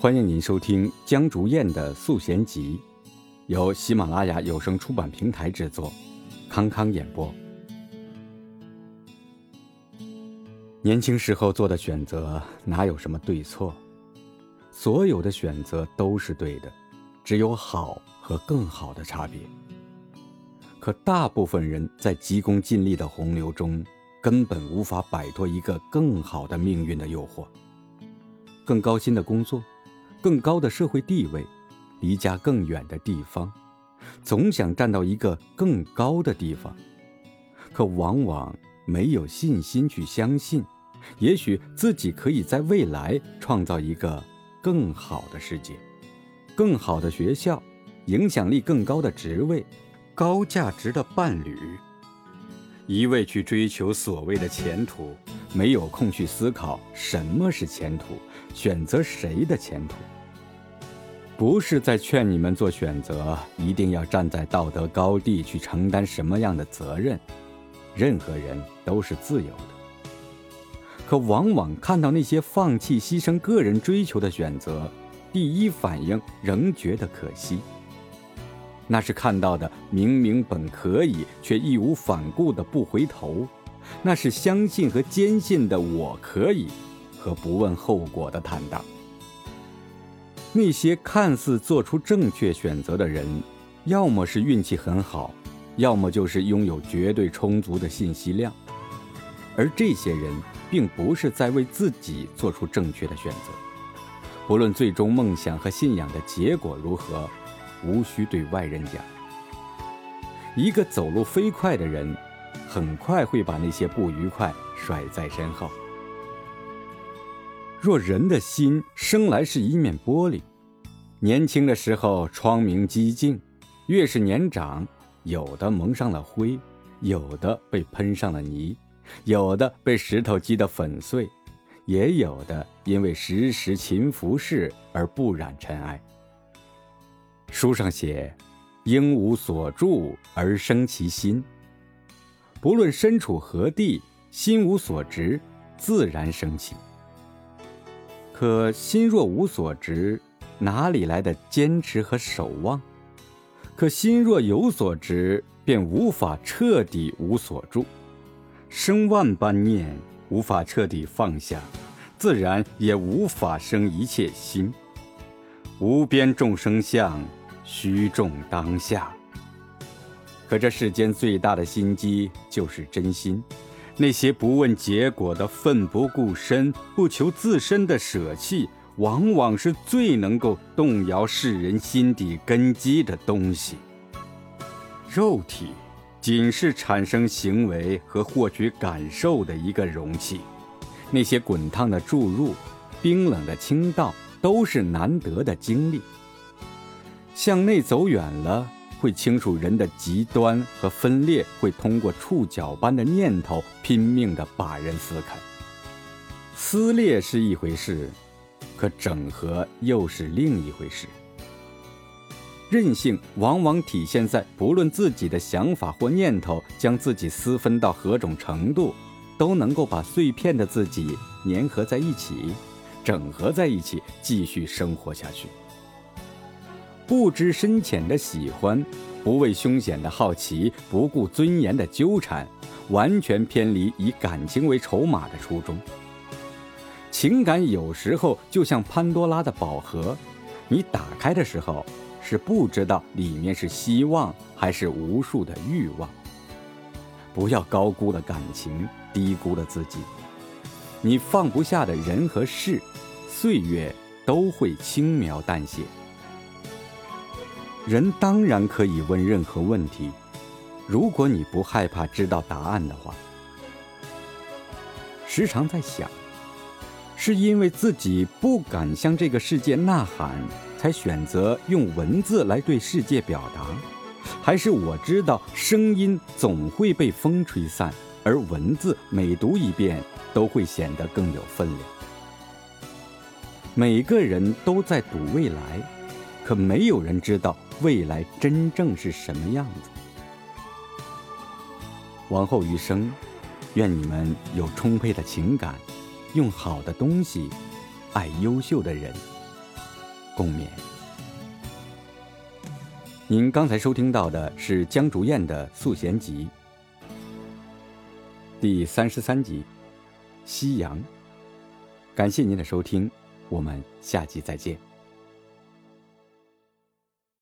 欢迎您收听江竹燕的素贤集，由喜马拉雅有声出版平台制作，康康演播。年轻时候做的选择哪有什么对错？所有的选择都是对的，只有好和更好的差别。可大部分人在急功近利的洪流中，根本无法摆脱一个更好的命运的诱惑，更高薪的工作。更高的社会地位，离家更远的地方，总想站到一个更高的地方，可往往没有信心去相信，也许自己可以在未来创造一个更好的世界，更好的学校，影响力更高的职位，高价值的伴侣。一味去追求所谓的前途，没有空去思考什么是前途，选择谁的前途。不是在劝你们做选择，一定要站在道德高地去承担什么样的责任。任何人都是自由的。可往往看到那些放弃、牺牲个人追求的选择，第一反应仍觉得可惜。那是看到的明明本可以，却义无反顾的不回头；那是相信和坚信的我可以，和不问后果的坦荡。那些看似做出正确选择的人，要么是运气很好，要么就是拥有绝对充足的信息量。而这些人并不是在为自己做出正确的选择，不论最终梦想和信仰的结果如何。无需对外人讲。一个走路飞快的人，很快会把那些不愉快甩在身后。若人的心生来是一面玻璃，年轻的时候窗明几净，越是年长，有的蒙上了灰，有的被喷上了泥，有的被石头击得粉碎，也有的因为时时勤拂拭而不染尘埃。书上写：“应无所住而生其心。”不论身处何地，心无所执，自然生起。可心若无所执，哪里来的坚持和守望？可心若有所执，便无法彻底无所住。生万般念，无法彻底放下，自然也无法生一切心。无边众生相。虚重当下，可这世间最大的心机就是真心。那些不问结果的奋不顾身、不求自身的舍弃，往往是最能够动摇世人心底根基的东西。肉体仅是产生行为和获取感受的一个容器，那些滚烫的注入、冰冷的倾倒，都是难得的经历。向内走远了，会清楚人的极端和分裂，会通过触角般的念头拼命地把人撕开。撕裂是一回事，可整合又是另一回事。韧性往往体现在不论自己的想法或念头将自己撕分到何种程度，都能够把碎片的自己粘合在一起，整合在一起，继续生活下去。不知深浅的喜欢，不畏凶险的好奇，不顾尊严的纠缠，完全偏离以感情为筹码的初衷。情感有时候就像潘多拉的宝盒，你打开的时候是不知道里面是希望还是无数的欲望。不要高估了感情，低估了自己。你放不下的人和事，岁月都会轻描淡写。人当然可以问任何问题，如果你不害怕知道答案的话。时常在想，是因为自己不敢向这个世界呐喊，才选择用文字来对世界表达，还是我知道声音总会被风吹散，而文字每读一遍都会显得更有分量。每个人都在赌未来，可没有人知道未来真正是什么样子。往后余生，愿你们有充沛的情感，用好的东西，爱优秀的人，共勉。您刚才收听到的是江竹燕的《素贤集》第三十三集《夕阳》，感谢您的收听，我们下集再见。